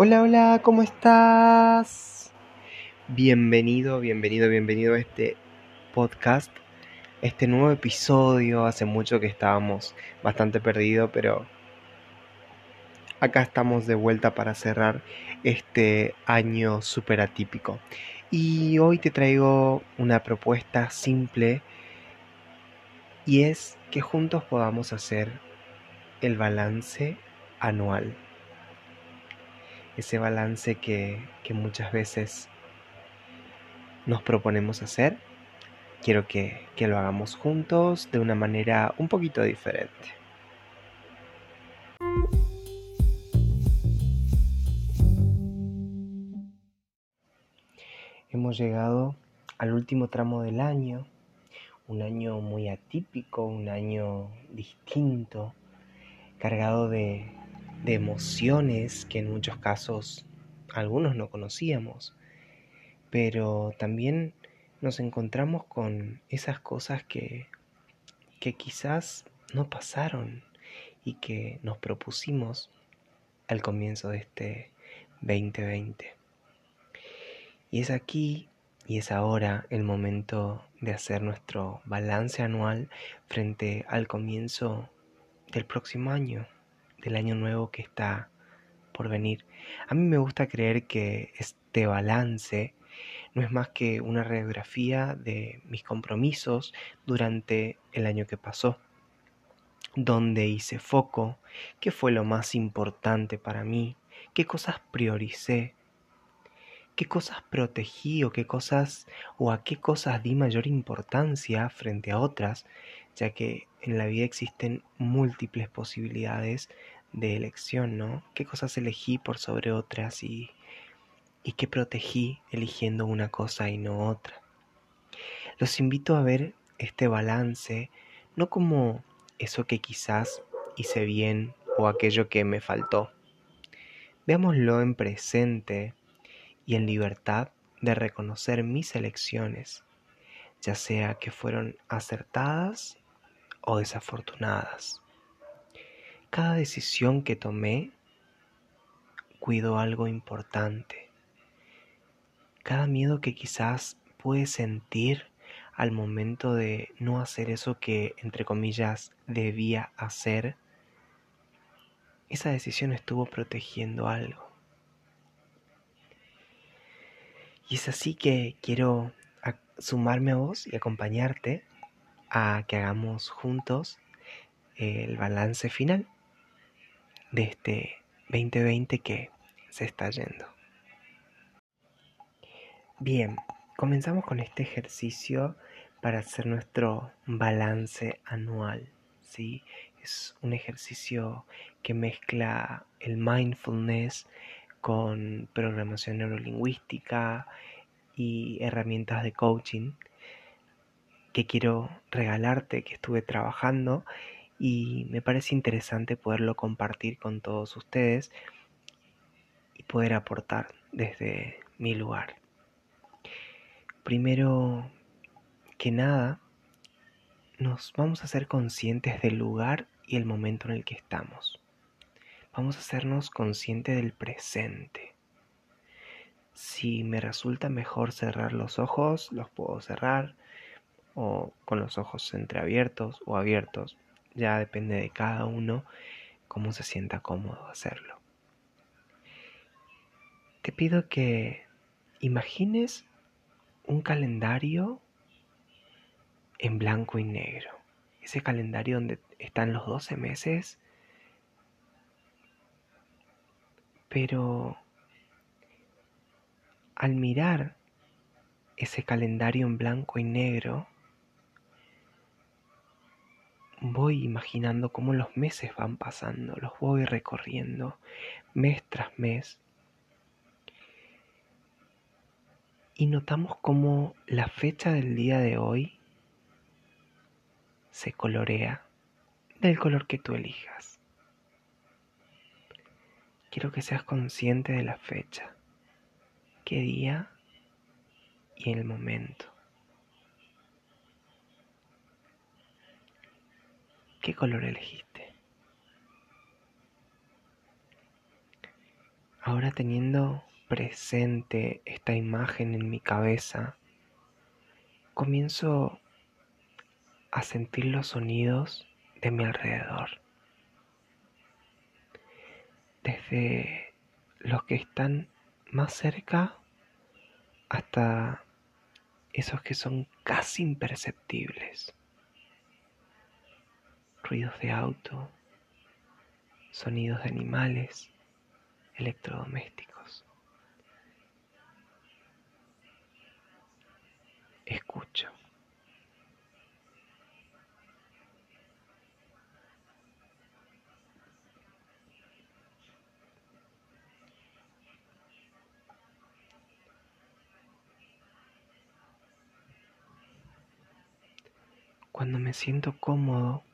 Hola, hola, ¿cómo estás? Bienvenido, bienvenido, bienvenido a este podcast, este nuevo episodio. Hace mucho que estábamos bastante perdidos, pero acá estamos de vuelta para cerrar este año súper atípico. Y hoy te traigo una propuesta simple y es que juntos podamos hacer el balance anual. Ese balance que, muchas veces nos proponemos hacer. Quiero que lo hagamos juntos de una manera un poquito diferente. Hemos llegado al último tramo del año, un año muy atípico, un año distinto, cargado de, de emociones que en muchos casos algunos no conocíamos, pero también nos encontramos con esas cosas que, que quizás no pasaron y que nos propusimos al comienzo de este 2020. Y es aquí y es ahora el momento de hacer nuestro balance anual frente al comienzo del próximo año, del año nuevo que está por venir. A mí me gusta creer que este balance no es más que una radiografía de mis compromisos durante el año que pasó, donde hice foco, qué fue lo más importante para mí, qué cosas prioricé, qué cosas protegí o qué cosas o a qué cosas di mayor importancia frente a otras, ya que en la vida existen múltiples posibilidades de elección, ¿no? ¿Qué cosas elegí por sobre otras y, y qué protegí eligiendo una cosa y no otra? Los invito a ver este balance no como eso que quizás hice bien o aquello que me faltó. Veámoslo en presente y en libertad de reconocer mis elecciones, ya sea que fueron acertadas o desafortunadas. Cada decisión que tomé cuidó algo importante. Cada miedo que quizás pude sentir al momento de no hacer eso que, entre comillas, debía hacer, esa decisión estuvo protegiendo algo. Y es así que quiero sumarme a vos y acompañarte a que hagamos juntos el balance final de este 2020 que se está yendo. Bien, comenzamos con este ejercicio para hacer nuestro balance anual. ¿sí? Es un ejercicio que mezcla el mindfulness con programación neurolingüística y herramientas de coaching que quiero regalarte, que estuve trabajando y me parece interesante poderlo compartir con todos ustedes y poder aportar desde mi lugar. Primero que nada, nos vamos a ser conscientes del lugar y el momento en el que estamos vamos a hacernos conscientes del presente. Si me resulta mejor cerrar los ojos, los puedo cerrar o con los ojos entreabiertos o abiertos. Ya depende de cada uno cómo se sienta cómodo hacerlo. Te pido que imagines un calendario en blanco y negro. Ese calendario donde están los 12 meses Pero al mirar ese calendario en blanco y negro, voy imaginando cómo los meses van pasando, los voy recorriendo mes tras mes. Y notamos cómo la fecha del día de hoy se colorea del color que tú elijas. Quiero que seas consciente de la fecha, qué día y el momento. ¿Qué color elegiste? Ahora teniendo presente esta imagen en mi cabeza, comienzo a sentir los sonidos de mi alrededor. Desde los que están más cerca hasta esos que son casi imperceptibles. Ruidos de auto, sonidos de animales, electrodomésticos. Escucho. Cuando me siento cómodo,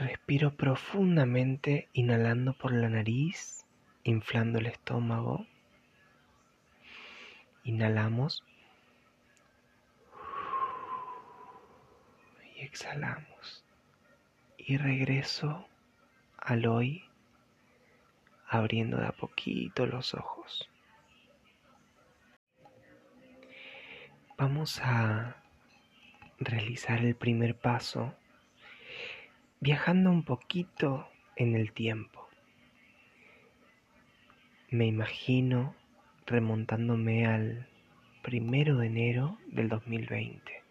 respiro profundamente inhalando por la nariz, inflando el estómago. Inhalamos y exhalamos. Y regreso al hoy abriendo de a poquito los ojos. Vamos a realizar el primer paso viajando un poquito en el tiempo. Me imagino remontándome al primero de enero del 2020.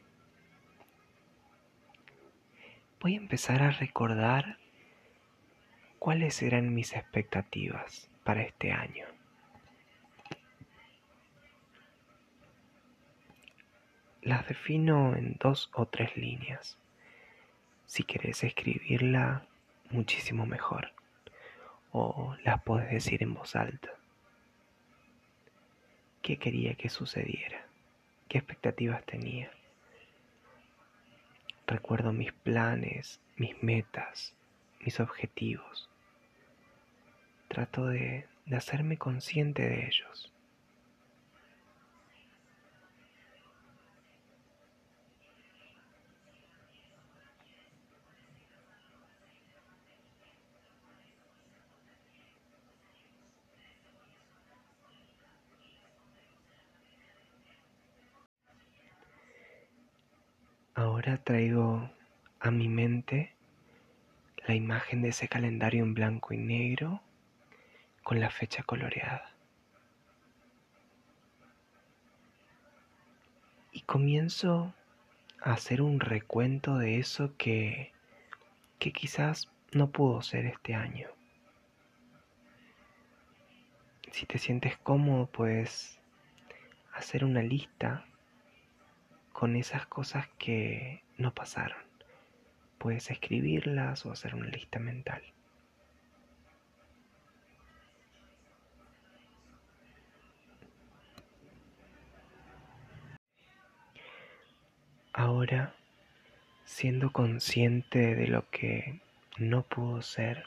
Voy a empezar a recordar cuáles eran mis expectativas para este año. las defino en dos o tres líneas. Si querés escribirla, muchísimo mejor. O las podés decir en voz alta. ¿Qué quería que sucediera? ¿Qué expectativas tenía? Recuerdo mis planes, mis metas, mis objetivos. Trato de, de hacerme consciente de ellos. Ahora traigo a mi mente la imagen de ese calendario en blanco y negro con la fecha coloreada. Y comienzo a hacer un recuento de eso que, que quizás no pudo ser este año. Si te sientes cómodo, puedes hacer una lista con esas cosas que no pasaron. Puedes escribirlas o hacer una lista mental. Ahora, siendo consciente de lo que no pudo ser,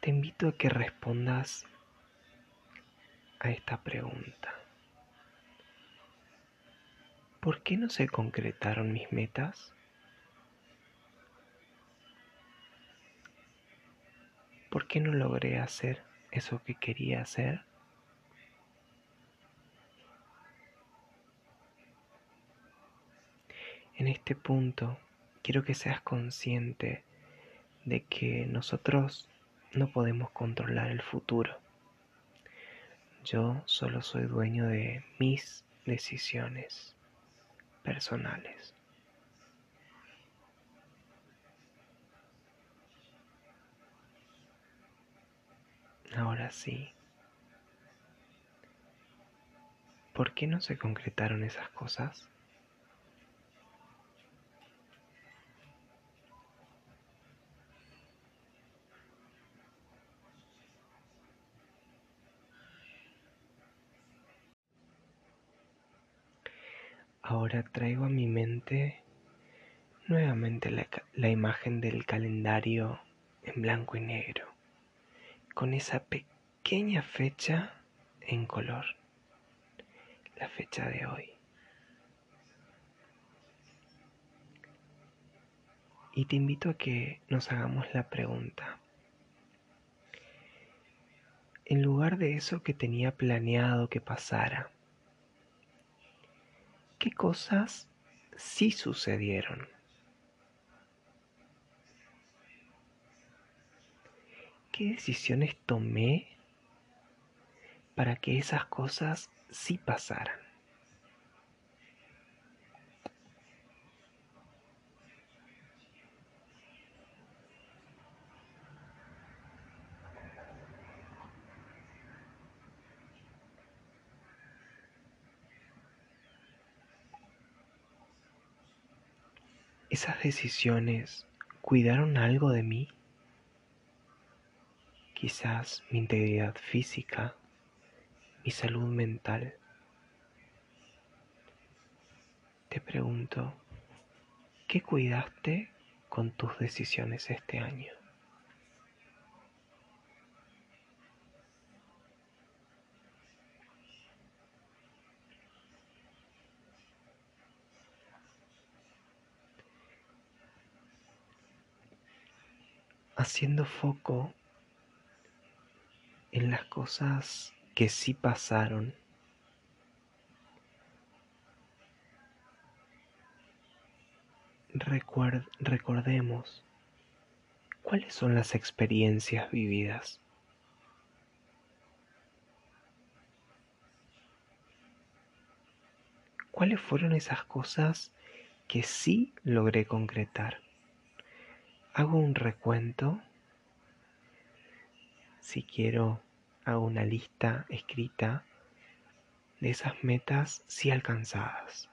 te invito a que respondas a esta pregunta. ¿Por qué no se concretaron mis metas? ¿Por qué no logré hacer eso que quería hacer? En este punto quiero que seas consciente de que nosotros no podemos controlar el futuro. Yo solo soy dueño de mis decisiones personales. Ahora sí. ¿Por qué no se concretaron esas cosas? Ahora traigo a mi mente nuevamente la, imagen del calendario en blanco y negro, con esa pequeña fecha en color, la fecha de hoy. Y te invito a que nos hagamos la pregunta, en lugar de eso que tenía planeado que pasara, ¿qué cosas sí sucedieron? ¿Qué decisiones tomé para que esas cosas sí pasaran? ¿Esas decisiones cuidaron algo de mí? Quizás mi integridad física, mi salud mental. Te pregunto, ¿qué cuidaste con tus decisiones este año? Haciendo foco en las cosas que sí pasaron. recordemos cuáles son las experiencias vividas. ¿Cuáles fueron esas cosas que sí logré concretar? Hago un recuento. Si quiero, hago una lista escrita de esas metas sí alcanzadas.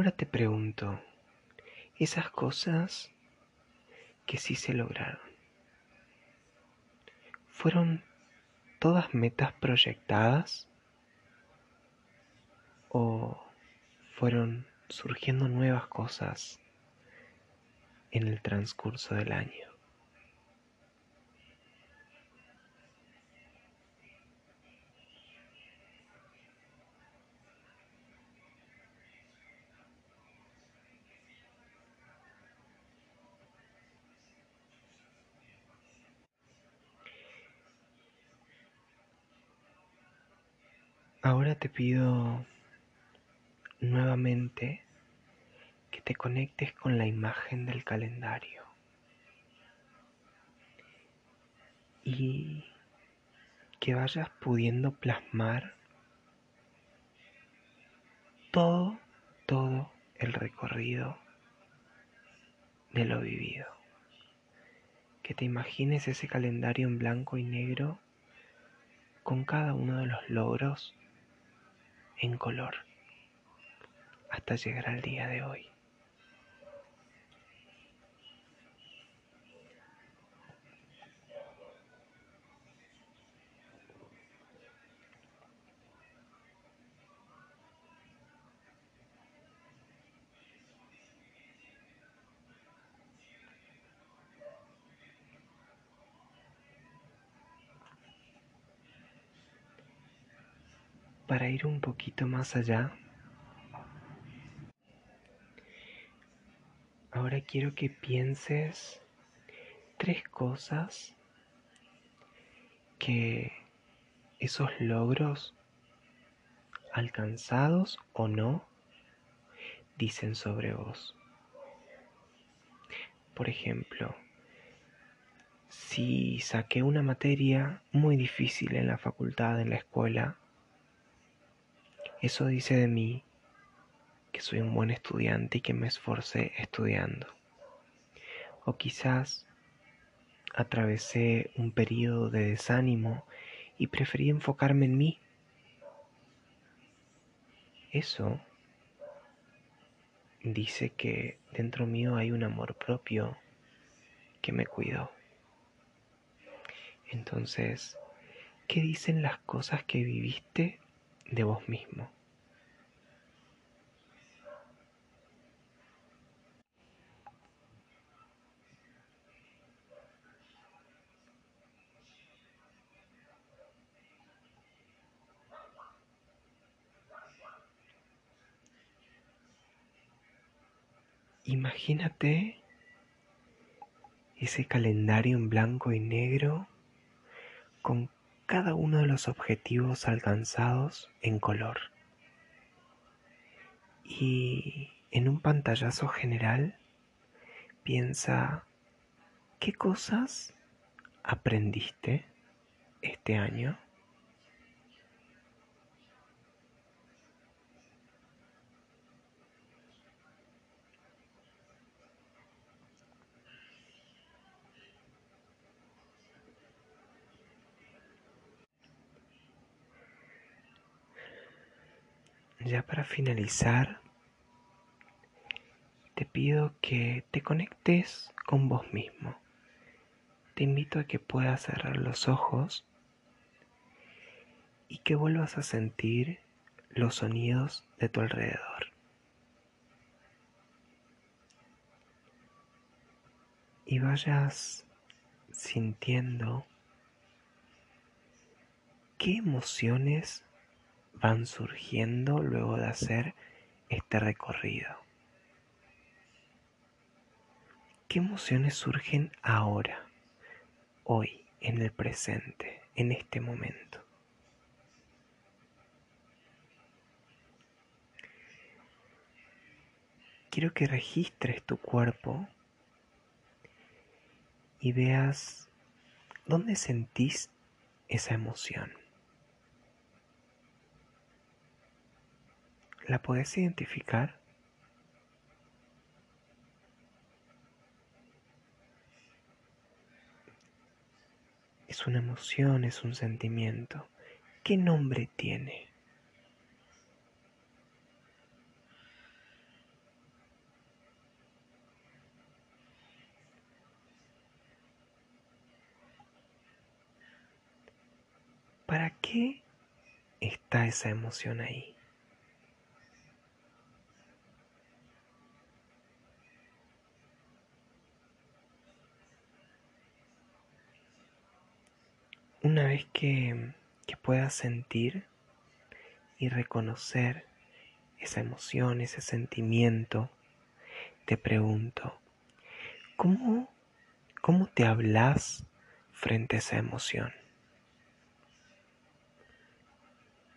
Ahora te pregunto, esas cosas que sí se lograron, ¿fueron todas metas proyectadas o fueron surgiendo nuevas cosas en el transcurso del año? Ahora te pido nuevamente que te conectes con la imagen del calendario y que vayas pudiendo plasmar todo, todo el recorrido de lo vivido. Que te imagines ese calendario en blanco y negro con cada uno de los logros en color hasta llegar al día de hoy. Para ir un poquito más allá, ahora quiero que pienses tres cosas que esos logros alcanzados o no dicen sobre vos. Por ejemplo, si saqué una materia muy difícil en la facultad, en la escuela, eso dice de mí que soy un buen estudiante y que me esforcé estudiando. O quizás atravesé un periodo de desánimo y preferí enfocarme en mí. Eso dice que dentro mío hay un amor propio que me cuidó. Entonces, ¿qué dicen las cosas que viviste de vos mismo. Imagínate ese calendario en blanco y negro con cada uno de los objetivos alcanzados en color. Y en un pantallazo general piensa qué cosas aprendiste este año. Ya para finalizar, te pido que te conectes con vos mismo. Te invito a que puedas cerrar los ojos y que vuelvas a sentir los sonidos de tu alrededor. Y vayas sintiendo qué emociones van surgiendo luego de hacer este recorrido. ¿Qué emociones surgen ahora, hoy, en el presente, en este momento? Quiero que registres tu cuerpo y veas dónde sentís esa emoción. ¿La puedes identificar? Es una emoción, es un sentimiento. ¿Qué nombre tiene? ¿Para qué está esa emoción ahí? Una vez que, puedas sentir y reconocer esa emoción, ese sentimiento, te pregunto, ¿cómo, cómo te hablas frente a esa emoción?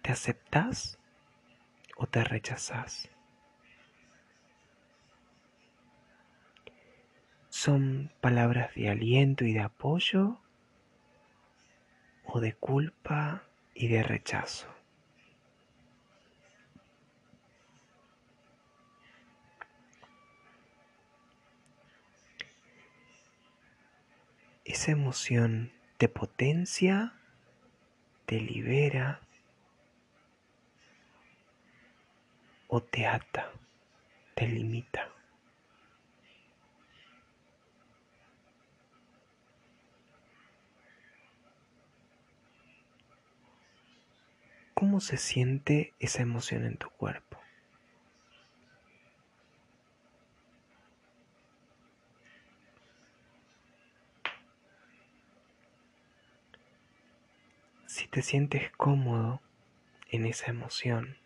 ¿Te aceptas o te rechazas? ¿Son palabras de aliento y de apoyo o de culpa y de rechazo. Esa emoción te potencia, te libera o te ata, te limita. Cómo se siente esa emoción en tu cuerpo. Si te sientes cómodo en esa emoción,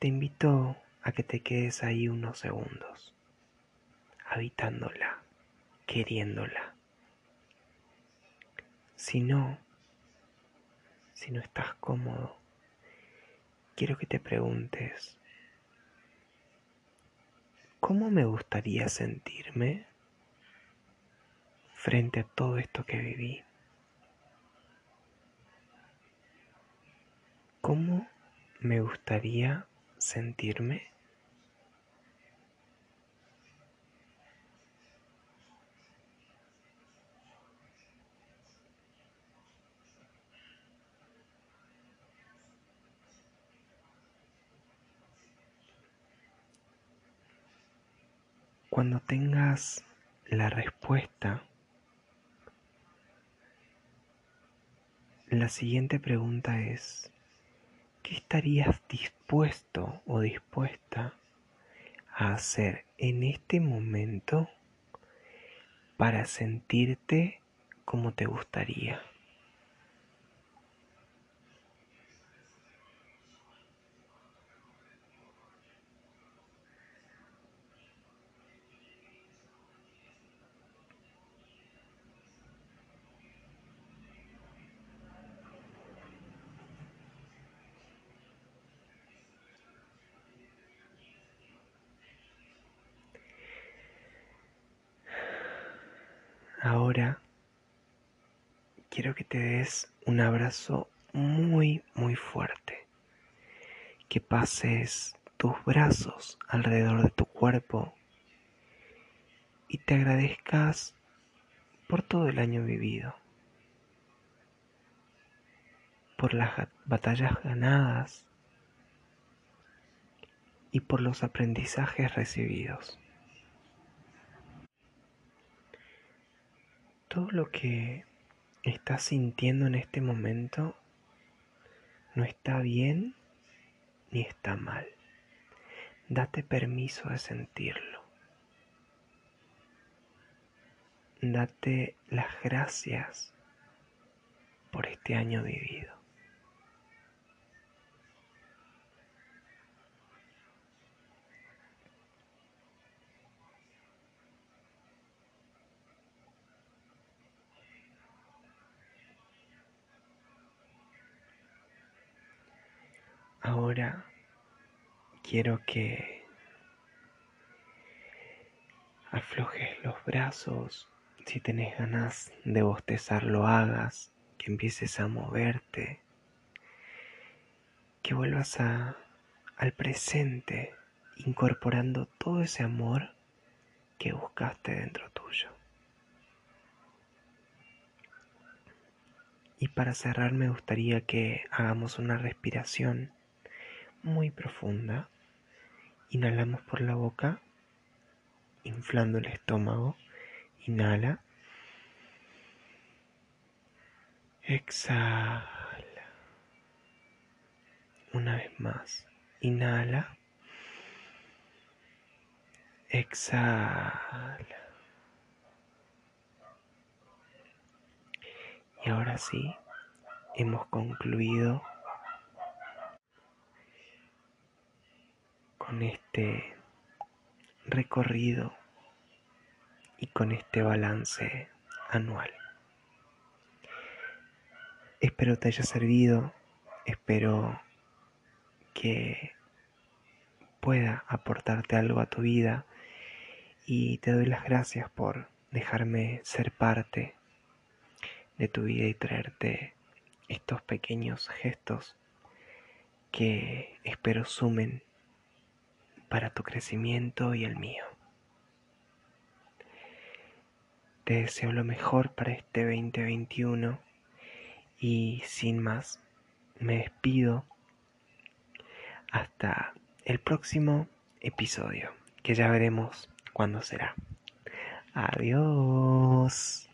te invito a que te quedes ahí unos segundos, habitándola, queriéndola. Si no, si no estás cómodo, quiero que te preguntes, ¿cómo me gustaría sentirme frente a todo esto que viví? ¿Cómo me gustaría sentirme? Cuando tengas la respuesta, la siguiente pregunta es, ¿qué estarías dispuesto o dispuesta a hacer en este momento para sentirte como te gustaría? Ahora quiero que te des un abrazo muy, muy fuerte. Que pases tus brazos alrededor de tu cuerpo y te agradezcas por todo el año vivido, por las batallas ganadas y por los aprendizajes recibidos. Todo lo que estás sintiendo en este momento no está bien ni está mal. Date permiso de sentirlo. Date las gracias por este año vivido. Ahora quiero que aflojes los brazos, si tenés ganas de bostezar lo hagas, que empieces a moverte, que vuelvas al presente, incorporando todo ese amor que buscaste dentro tuyo. Y para cerrar me gustaría que hagamos una respiración muy profunda. Inhalamos por la boca, inflando el estómago. Inhala. Exhala. Una vez más. Inhala. Exhala. Y ahora sí, hemos concluido con este recorrido y con este balance anual. Espero te haya servido, espero que pueda aportarte algo a tu vida y te doy las gracias por dejarme ser parte de tu vida y traerte estos pequeños gestos que espero sumen para tu crecimiento y el mío. Te deseo lo mejor para este 2021 y sin más, me despido hasta el próximo episodio, que ya veremos cuándo será. Adiós.